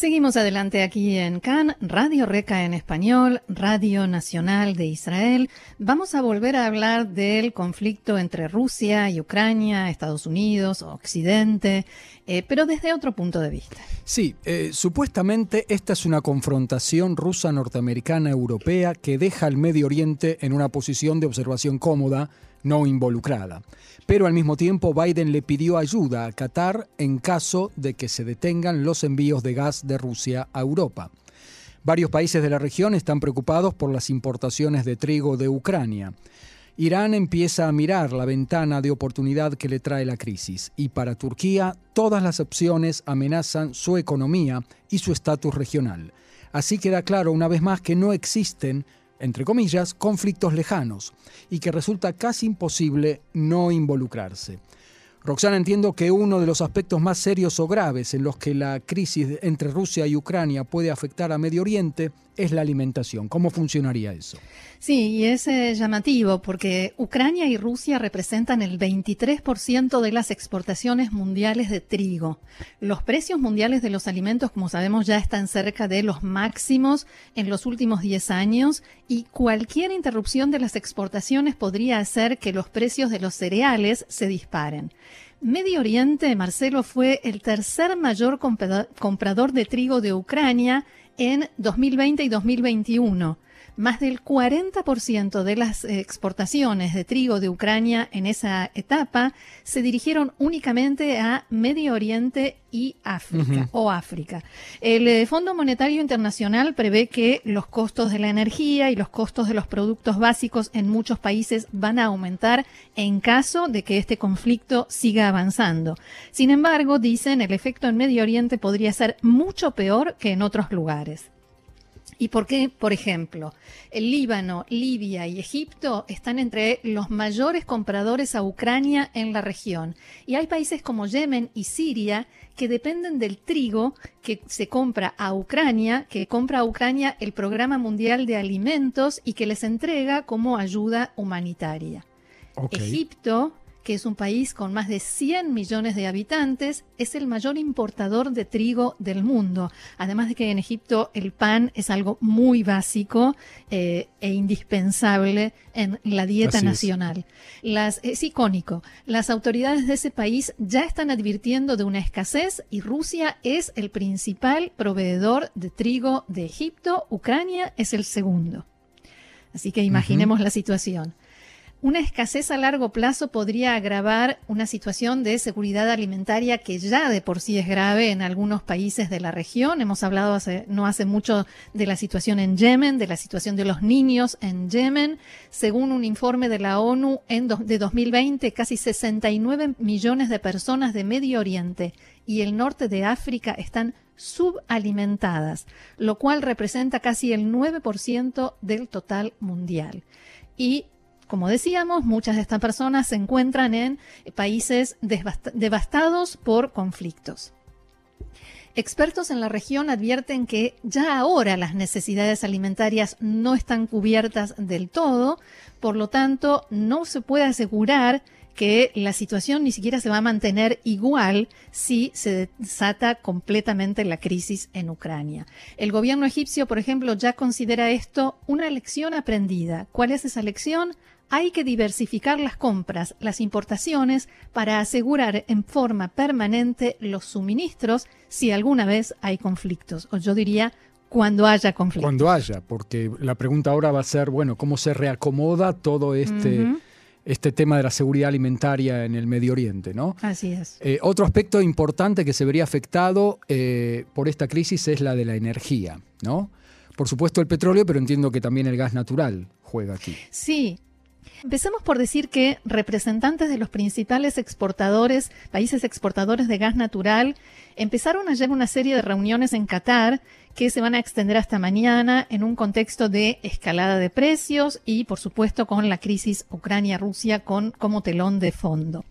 Seguimos adelante aquí en CAN, Radio Reca en español, Radio Nacional de Israel. Vamos a volver a hablar del conflicto entre Rusia y Ucrania, Estados Unidos, Occidente, eh, pero desde otro punto de vista. Sí, eh, supuestamente esta es una confrontación rusa-norteamericana-europea que deja al Medio Oriente en una posición de observación cómoda, no involucrada. Pero al mismo tiempo Biden le pidió ayuda a Qatar en caso de que se detengan los envíos de gas de Rusia a Europa. Varios países de la región están preocupados por las importaciones de trigo de Ucrania. Irán empieza a mirar la ventana de oportunidad que le trae la crisis y para Turquía todas las opciones amenazan su economía y su estatus regional. Así queda claro una vez más que no existen entre comillas, conflictos lejanos y que resulta casi imposible no involucrarse. Roxana, entiendo que uno de los aspectos más serios o graves en los que la crisis entre Rusia y Ucrania puede afectar a Medio Oriente es la alimentación. ¿Cómo funcionaría eso? Sí, y es eh, llamativo porque Ucrania y Rusia representan el 23% de las exportaciones mundiales de trigo. Los precios mundiales de los alimentos, como sabemos, ya están cerca de los máximos en los últimos 10 años y cualquier interrupción de las exportaciones podría hacer que los precios de los cereales se disparen. Medio Oriente, Marcelo, fue el tercer mayor comprador de trigo de Ucrania en 2020 y 2021 más del 40% de las exportaciones de trigo de Ucrania en esa etapa se dirigieron únicamente a Medio Oriente y África o África. El eh, Fondo Monetario Internacional prevé que los costos de la energía y los costos de los productos básicos en muchos países van a aumentar en caso de que este conflicto siga avanzando. Sin embargo, dicen, el efecto en Medio Oriente podría ser mucho peor que en otros lugares. ¿Y por qué? Por ejemplo, el Líbano, Libia y Egipto están entre los mayores compradores a Ucrania en la región. Y hay países como Yemen y Siria que dependen del trigo que se compra a Ucrania, que compra a Ucrania el Programa Mundial de Alimentos y que les entrega como ayuda humanitaria. Egipto que es un país con más de 100 millones de habitantes, es el mayor importador de trigo del mundo. Además de que en Egipto el pan es algo muy básico eh, e indispensable en la dieta nacional. Las, es icónico. Las autoridades de ese país ya están advirtiendo de una escasez y Rusia es el principal proveedor de trigo de Egipto. Ucrania es el segundo. Así que imaginemos la situación. Una escasez a largo plazo podría agravar una situación de seguridad alimentaria que ya de por sí es grave en algunos países de la región. Hemos hablado no hace mucho de la situación en Yemen, de la situación de los niños en Yemen. Según un informe de la ONU de 2020, casi 69 millones de personas de Medio Oriente y el norte de África están subalimentadas, lo cual representa casi el 9% del total mundial. Y como decíamos, muchas de estas personas se encuentran en países devastados por conflictos. Expertos en la región advierten que ya ahora las necesidades alimentarias no están cubiertas del todo, por lo tanto no se puede asegurar que la situación ni siquiera se va a mantener igual si se desata completamente la crisis en Ucrania. El gobierno egipcio, por ejemplo, ya considera esto una lección aprendida. ¿Cuál es esa lección? Hay que diversificar las compras, las importaciones, para asegurar en forma permanente los suministros si alguna vez hay conflictos. O yo diría, cuando haya conflictos. Cuando haya, porque la pregunta ahora va a ser, bueno, ¿cómo se reacomoda todo este... este tema de la seguridad alimentaria en el Medio Oriente, ¿no? Así es. Eh, otro aspecto importante que se vería afectado eh, por esta crisis es la de la energía, ¿no? Por supuesto el petróleo, pero entiendo que también el gas natural juega aquí. Sí, Empecemos por decir que representantes de los principales exportadores, países exportadores de gas natural, empezaron ayer una serie de reuniones en Qatar que se van a extender hasta mañana en un contexto de escalada de precios y, por supuesto, con la crisis Ucrania-Rusia como telón de fondo.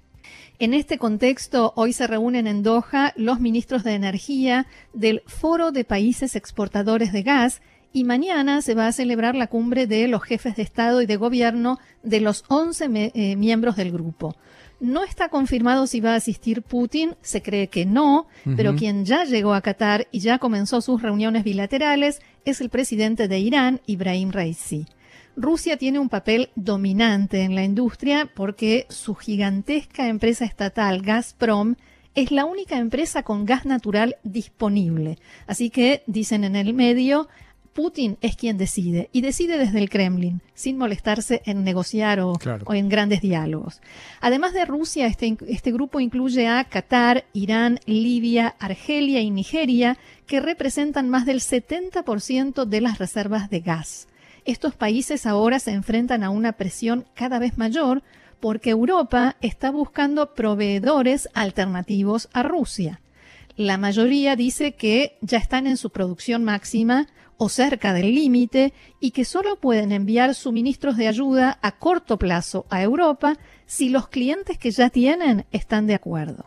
En este contexto, hoy se reúnen en Doha los ministros de Energía del Foro de Países Exportadores de Gas y mañana se va a celebrar la cumbre de los jefes de Estado y de Gobierno de los 11 eh, miembros del grupo. No está confirmado si va a asistir Putin, se cree que no, pero quien ya llegó a Qatar y ya comenzó sus reuniones bilaterales es el presidente de Irán, Ibrahim Raisi. Rusia tiene un papel dominante en la industria porque su gigantesca empresa estatal Gazprom es la única empresa con gas natural disponible. Así que, dicen en el medio, Putin es quien decide y decide desde el Kremlin, sin molestarse en negociar o, en grandes diálogos. Además de Rusia, este, este grupo incluye a Qatar, Irán, Libia, Argelia y Nigeria, que representan más del 70% de las reservas de gas. Estos países ahora se enfrentan a una presión cada vez mayor porque Europa está buscando proveedores alternativos a Rusia. La mayoría dice que ya están en su producción máxima o cerca del límite y que solo pueden enviar suministros de ayuda a corto plazo a Europa si los clientes que ya tienen están de acuerdo.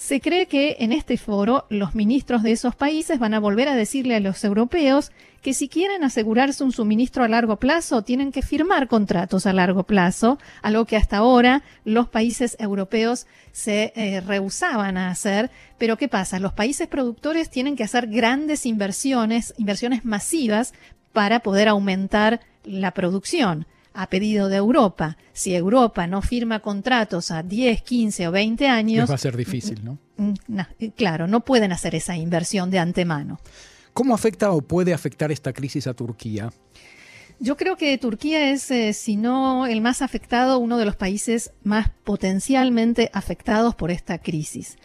Se cree que en este foro los ministros de esos países van a volver a decirle a los europeos que si quieren asegurarse un suministro a largo plazo, tienen que firmar contratos a largo plazo, algo que hasta ahora los países europeos se eh, rehusaban a hacer. Pero ¿qué pasa? Los países productores tienen que hacer grandes inversiones, inversiones masivas, para poder aumentar la producción a pedido de Europa. Si Europa no firma contratos a 10, 15 o 20 años... va a ser difícil, ¿no? Mm, claro, no pueden hacer esa inversión de antemano. ¿Cómo afecta o puede afectar esta crisis a Turquía? Yo creo que Turquía es, eh, si no el más afectado, uno de los países más potencialmente afectados por esta crisis.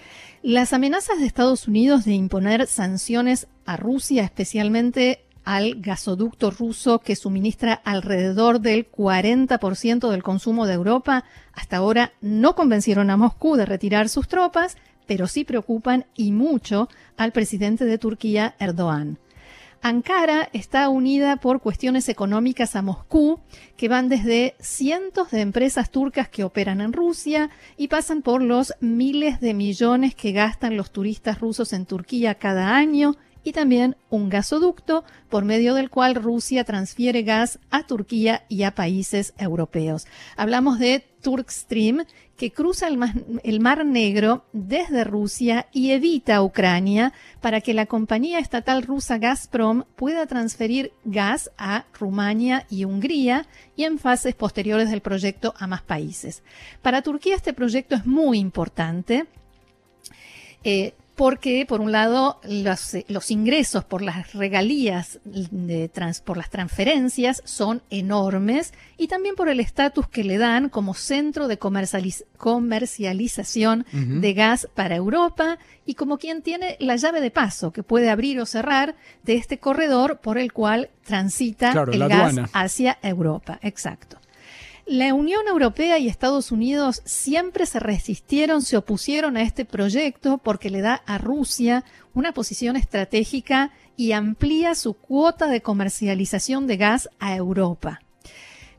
Las amenazas de Estados Unidos de imponer sanciones a Rusia, especialmente al gasoducto ruso que suministra alrededor del 40% del consumo de Europa, hasta ahora no convencieron a Moscú de retirar sus tropas, pero sí preocupan y mucho al presidente de Turquía, Erdogan. Ankara está unida por cuestiones económicas a Moscú, que van desde cientos de empresas turcas que operan en Rusia y pasan por los miles de millones que gastan los turistas rusos en Turquía cada año y también un gasoducto por medio del cual Rusia transfiere gas a Turquía y a países europeos. Hablamos de Turkstream, que cruza el mar, Negro desde Rusia y evita Ucrania para que la compañía estatal rusa Gazprom pueda transferir gas a Rumania y Hungría y en fases posteriores del proyecto a más países. Para Turquía este proyecto es muy importante. Eh, porque por un lado los, ingresos por las regalías de por las transferencias son enormes y también por el estatus que le dan como centro de comercialización de gas para Europa y como quien tiene la llave de paso que puede abrir o cerrar de este corredor por el cual transita el gas hacia Europa. Exacto. La Unión Europea y Estados Unidos siempre se resistieron, se opusieron a este proyecto porque le da a Rusia una posición estratégica y amplía su cuota de comercialización de gas a Europa.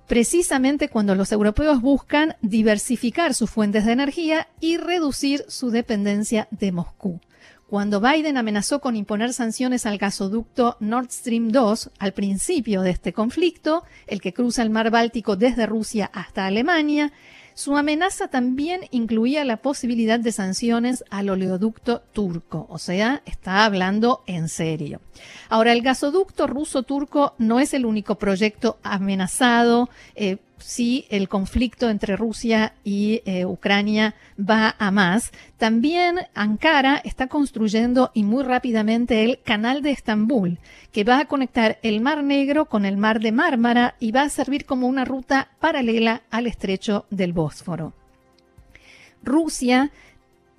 Precisamente cuando los europeos buscan diversificar sus fuentes de energía y reducir su dependencia de Moscú. Cuando Biden amenazó con imponer sanciones al gasoducto Nord Stream 2 al principio de este conflicto, el que cruza el mar Báltico desde Rusia hasta Alemania, su amenaza también incluía la posibilidad de sanciones al oleoducto turco, o sea, está hablando en serio. Ahora, el gasoducto ruso-turco no es el único proyecto amenazado. Eh, si el conflicto entre Rusia y eh, Ucrania va a más. También Ankara está construyendo y muy rápidamente el canal de Estambul, que va a conectar el Mar Negro con el Mar de Mármara y va a servir como una ruta paralela al estrecho del Bósforo. Rusia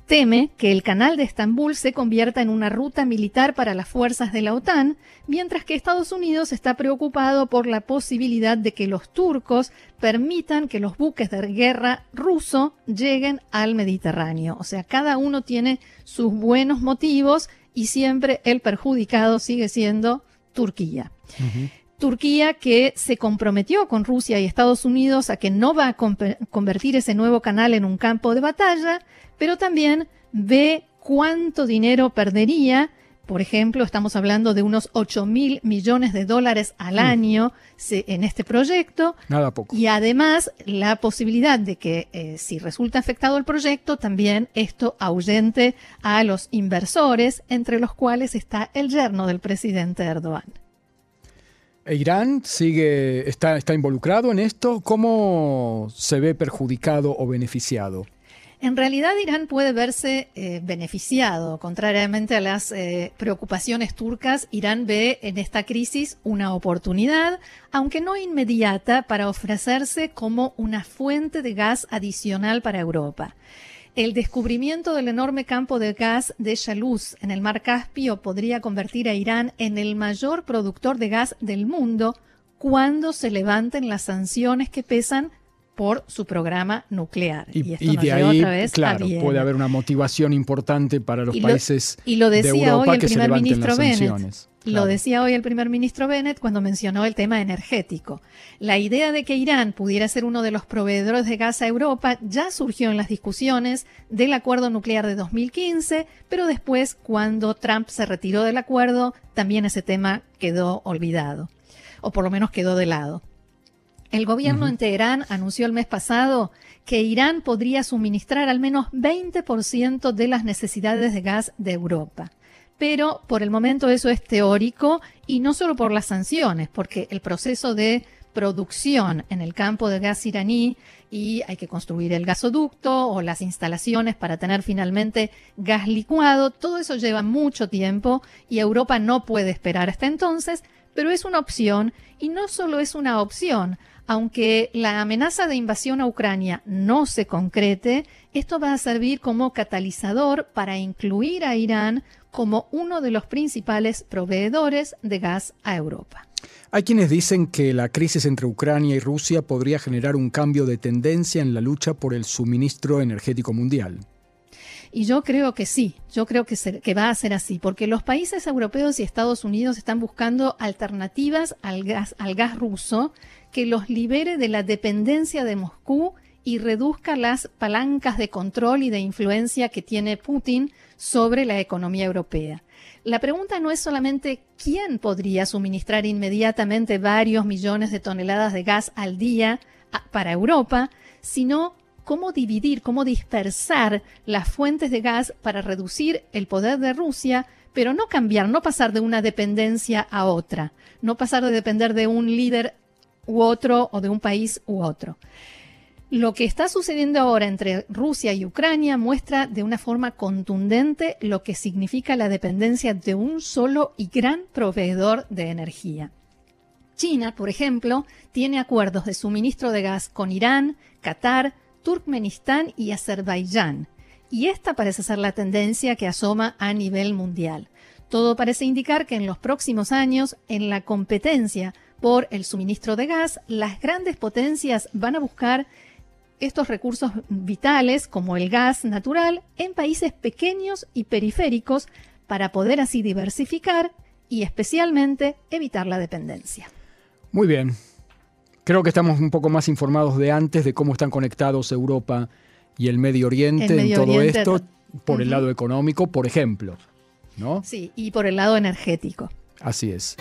teme que el canal de Estambul se convierta en una ruta militar para las fuerzas de la OTAN, mientras que Estados Unidos está preocupado por la posibilidad de que los turcos permitan que los buques de guerra ruso lleguen al Mediterráneo. O sea, cada uno tiene sus buenos motivos y siempre el perjudicado sigue siendo Turquía. Turquía que se comprometió con Rusia y Estados Unidos a que no va a convertir ese nuevo canal en un campo de batalla, pero también ve cuánto dinero perdería Por ejemplo, estamos hablando de unos 8 mil millones de dólares al Mm. año se- en este proyecto. Nada poco. Y además, la posibilidad de que, eh, si resulta afectado el proyecto, también esto ahuyente a los inversores, entre los cuales está el yerno del presidente Erdogan. ¿E ¿Irán sigue, está, está involucrado en esto? ¿Cómo se ve perjudicado o beneficiado? En realidad, Irán puede verse eh, beneficiado. Contrariamente a las eh, preocupaciones turcas, Irán ve en esta crisis una oportunidad, aunque no inmediata, para ofrecerse como una fuente de gas adicional para Europa. El descubrimiento del enorme campo de gas de Shaluz en el mar Caspio podría convertir a Irán en el mayor productor de gas del mundo cuando se levanten las sanciones que pesan por su programa nuclear. Y, esto y nos de ahí, otra vez claro, puede haber una motivación importante para los Y lo- países y lo de decía Europa hoy el que se primer levanten ministro las Bennett. Lo decía hoy el primer ministro Bennett cuando mencionó el tema energético. La idea de que Irán pudiera ser uno de los proveedores de gas a Europa ya surgió en las discusiones del acuerdo nuclear de 2015, pero después, cuando Trump se retiró del acuerdo, también ese tema quedó olvidado, o por lo menos quedó de lado. El gobierno Ujú. en Teherán anunció el mes pasado que Irán podría suministrar al menos 20% de las necesidades de gas de Europa. Pero por el momento eso es teórico y no solo por las sanciones, porque el proceso de producción en el campo de gas iraní y hay que construir el gasoducto o las instalaciones para tener finalmente gas licuado, todo eso lleva mucho tiempo y Europa no puede esperar hasta entonces, pero es una opción y no solo es una opción, aunque la amenaza de invasión a Ucrania no se concrete, esto va a servir como catalizador para incluir a Irán como uno de los principales proveedores de gas a Europa. Hay quienes dicen que la crisis entre Ucrania y Rusia podría generar un cambio de tendencia en la lucha por el suministro energético mundial. Y yo creo que sí, yo creo que, se- que va a ser así, porque los países europeos y Estados Unidos están buscando alternativas al gas, al gas ruso que los libere de la dependencia de Moscú y reduzca las palancas de control y de influencia que tiene Putin sobre la economía europea. La pregunta no es solamente quién podría suministrar inmediatamente varios millones de toneladas de gas al día para Europa, sino cómo dividir, cómo dispersar las fuentes de gas para reducir el poder de Rusia, pero no cambiar, no pasar de una dependencia a otra, no pasar de depender de un líder u otro o de un país u otro. Lo que está sucediendo ahora entre Rusia y Ucrania muestra de una forma contundente lo que significa la dependencia de un solo y gran proveedor de energía. China, por ejemplo, tiene acuerdos de suministro de gas con Irán, Qatar, Turkmenistán y Azerbaiyán. Y esta parece ser la tendencia que asoma a nivel mundial. Todo parece indicar que en los próximos años, en la competencia por el suministro de gas, las grandes potencias van a buscar estos recursos vitales, como el gas natural, en países pequeños y periféricos para poder así diversificar y especialmente evitar la dependencia. Muy bien. Creo que estamos un poco más informados de antes de cómo están conectados Europa y el Medio Oriente El en todo Oriente, esto, por el lado económico, por ejemplo. ¿No? Sí, y por el lado energético. Así es.